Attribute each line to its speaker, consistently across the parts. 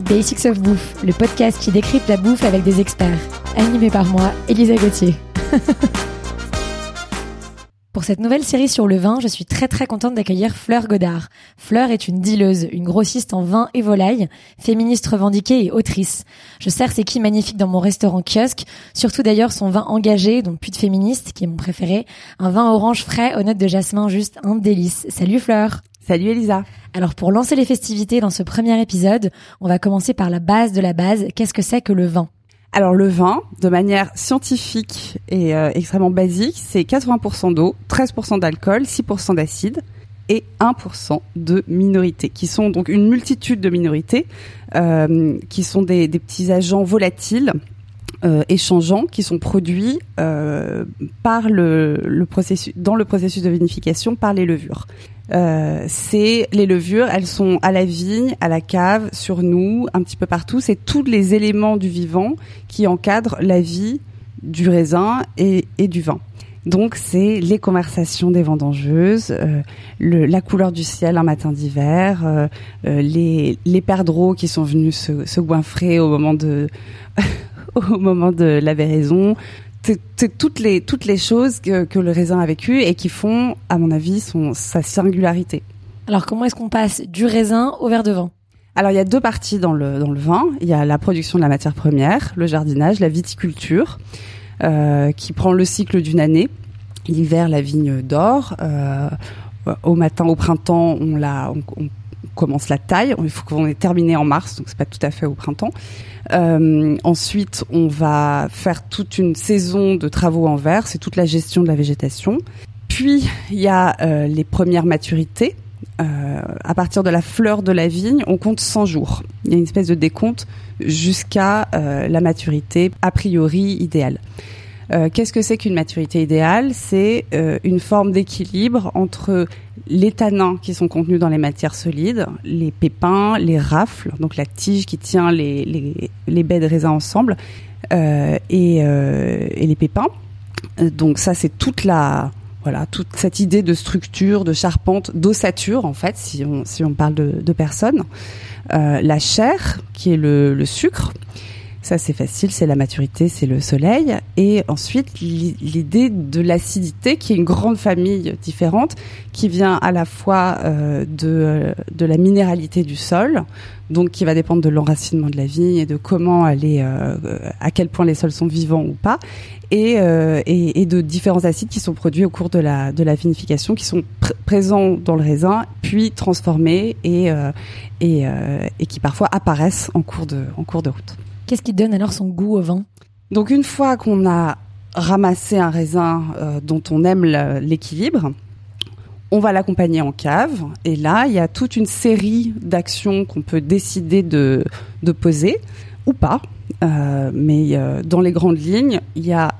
Speaker 1: Basics of Bouffe, le podcast qui décrypte la bouffe avec des experts. Animé par moi, Elisa Gauthier. Pour cette nouvelle série sur le vin, je suis très très contente d'accueillir Fleur Godard. Fleur est une dealeuse, une grossiste en vin et volaille, féministe revendiquée et autrice. Je sers ses quilles magnifiques dans mon restaurant kiosque, surtout d'ailleurs son vin engagé, donc de féministe, qui est mon préféré, un vin orange frais aux notes de jasmin, juste un délice. Salut Fleur
Speaker 2: Salut Elisa
Speaker 1: Alors pour lancer les festivités dans ce premier épisode, on va commencer par la base de la base. Qu'est-ce que c'est que le vin?
Speaker 2: Alors le vin, de manière scientifique et euh, extrêmement basique, c'est 80% d'eau, 13% d'alcool, 6% d'acide et 1% de minorités, qui sont donc une multitude de minorités, euh, qui sont des, petits agents volatiles euh, échangeants qui sont produits par le, processus dans le processus de vinification par les levures. Euh, c'est les levures, elles sont à la vigne, à la cave, sur nous, un petit peu partout. C'est tous les éléments du vivant qui encadrent la vie du raisin et, du vin. Donc c'est les conversations des vendangeuses, euh, la couleur du ciel un matin d'hiver, euh, les, les perdreaux qui sont venus se, se goinfrer au moment de au moment de la véraison, c'est toutes les toutes les choses que, que, le raisin a vécu et qui font, à mon avis, son sa singularité.
Speaker 1: Alors comment est-ce qu'on passe du raisin au verre de vin?
Speaker 2: Alors il y a deux parties dans le dans le vin. Il y a la production de la matière première, le jardinage, la viticulture, euh, qui prend le cycle d'une année. L'hiver, la vigne d'or. Euh, au matin, au printemps, on la on, on commence la taille. Il faut qu'on ait terminé en mars, donc c'est pas tout à fait au printemps. Euh, ensuite, on va faire toute une saison de travaux en verre, c'est toute la gestion de la végétation. Puis, il y a euh, les premières maturités. Euh, à partir de la fleur de la vigne, on compte 100 jours. Il y a une espèce de décompte jusqu'à la maturité a priori idéale. Euh, qu'est-ce que c'est qu'une maturité idéale? C'est euh, une forme d'équilibre entre les tanins qui sont contenus dans les matières solides, les pépins, les rafles, donc la tige qui tient les, les, les baies de raisin ensemble, euh, et, et, les pépins. Donc ça, c'est toute la voilà toute cette idée de structure, de charpente, d'ossature en fait, si on si on parle de, de personnes. la chair, qui est le, le sucre. Ça, c'est facile, c'est la maturité, c'est le soleil. Et ensuite, l'idée de l'acidité, qui est une grande famille différente, qui vient à la fois euh, de, de la minéralité du sol, donc qui va dépendre de l'enracinement de la vigne et de comment elle est, euh, à quel point les sols sont vivants ou pas, et, euh, et, de différents acides qui sont produits au cours de la, de la vinification, qui sont présents dans le raisin, puis transformés et, euh, et, euh, et qui parfois apparaissent en cours de, en cours de route.
Speaker 1: Qu'est-ce qui donne alors son goût au vin?
Speaker 2: Donc une fois qu'on a ramassé un raisin euh, dont on aime l'équilibre, on va l'accompagner en cave. Et là, il y a toute une série d'actions qu'on peut décider de, poser ou pas. Euh, mais euh, dans les grandes lignes, il y a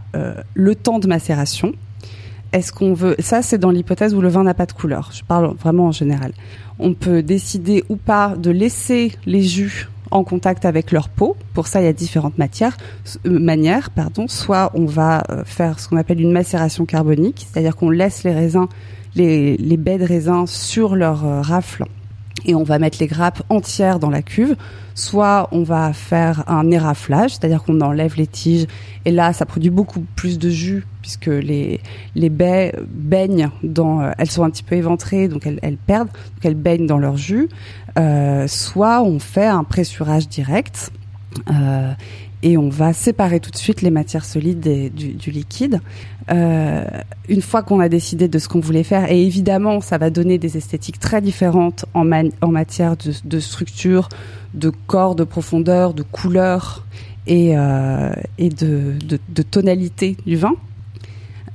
Speaker 2: le temps de macération. Est-ce qu'on veut ça c'est dans l'hypothèse où le vin n'a pas de couleur. Je parle vraiment en général. On peut décider ou pas de laisser les jus en contact avec leur peau. Pour ça, il y a différentes matières, euh, manières. Pardon. Soit on va euh, faire ce qu'on appelle une macération carbonique, c'est-à-dire qu'on laisse les raisins, les, les baies de raisins sur leur euh, rafle et on va mettre les grappes entières dans la cuve. Soit on va faire un éraflage, c'est-à-dire qu'on enlève les tiges et là ça produit beaucoup plus de jus puisque les les baies baignent dans, elles sont un petit peu éventrées donc elles, elles perdent, donc elles baignent dans leur jus. Euh, soit on fait un pressurage direct. Euh, et on va séparer tout de suite les matières solides du, liquide. Euh, une fois qu'on a décidé de ce qu'on voulait faire, et évidemment, ça va donner des esthétiques très différentes en, matière de, structure, de corps, de profondeur, de couleur et, euh, de, tonalité du vin.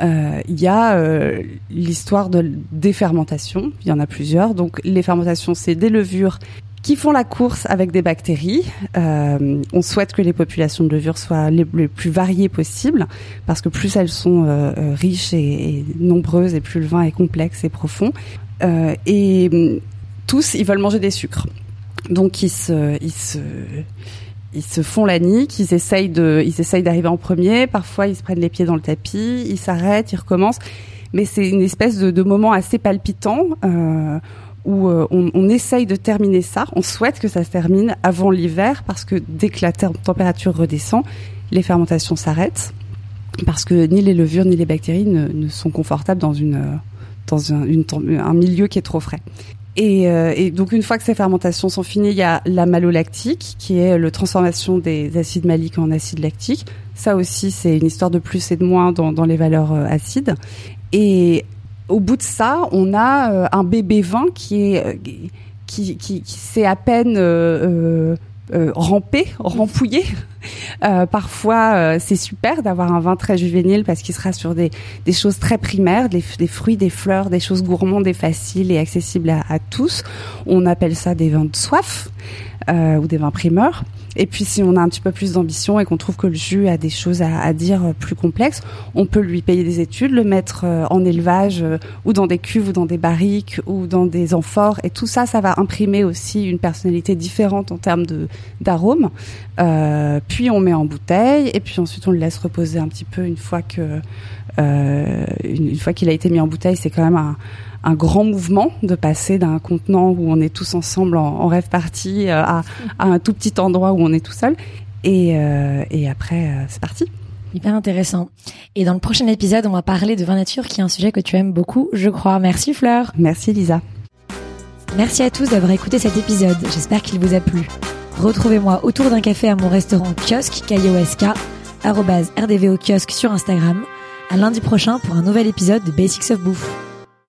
Speaker 2: Euh, il y a euh, l'histoire de des fermentations. Il y en a plusieurs. Donc les fermentations, c'est des levures qui font la course avec des bactéries. Euh, on souhaite que les populations de levures soient les, plus variées possibles, parce que plus elles sont euh, euh, riches et, et, nombreuses, et plus le vin est complexe et profond. Euh, et hum, tous, ils veulent manger des sucres. Donc ils se, ils se, ils se font la nique, ils essayent de, ils essayent d'arriver en premier. Parfois, ils se prennent les pieds dans le tapis, ils s'arrêtent, ils recommencent. Mais c'est une espèce de, de, moment assez palpitant. Euh, où on, on, essaye de terminer ça. On souhaite que ça se termine avant l'hiver parce que dès que la température redescend, les fermentations s'arrêtent parce que ni les levures ni les bactéries ne, sont confortables dans dans un, milieu qui est trop frais. Et, euh, et, donc une fois que ces fermentations sont finies, il y a la malolactique, qui est la transformation des acides maliques en acides lactiques. Ça aussi, c'est une histoire de plus et de moins dans, dans les valeurs euh, acides. Et au bout de ça, on a euh, un bébé vin qui est qui, qui, qui sait à peine euh, euh, ramper, rampouiller. Euh, parfois, euh, c'est super d'avoir un vin très juvénile parce qu'il sera sur des, choses très primaires, des, fruits, des fleurs, des choses gourmandes et faciles et accessibles à, tous. On appelle ça des vins de soif euh, ou des vins primeurs. Et puis si on a un petit peu plus d'ambition et qu'on trouve que le jus a des choses à, dire plus complexes, on peut lui payer des études, le mettre en élevage ou dans des cuves ou dans des barriques ou dans des amphores. Et tout ça, ça va imprimer aussi une personnalité différente en termes de d'arômes. Puis on met en bouteille et puis ensuite on le laisse reposer un petit peu une fois que euh, une, une fois qu'il a été mis en bouteille. C'est quand même un un grand mouvement de passer d'un contenant où on est tous ensemble en, rêve partie euh, à, un tout petit endroit où on est tout seul. Et, euh, et après, c'est parti.
Speaker 1: Hyper intéressant. Et dans le prochain épisode, on va parler de vin nature, qui est un sujet que tu aimes beaucoup, je crois. Merci Fleur.
Speaker 2: Merci Lisa.
Speaker 1: Merci à tous d'avoir écouté cet épisode. J'espère qu'il vous a plu. Retrouvez-moi autour d'un café à mon restaurant kiosque, KIOSK, rdvo kiosque sur Instagram. À lundi prochain pour un nouvel épisode de Basics of Bouffe.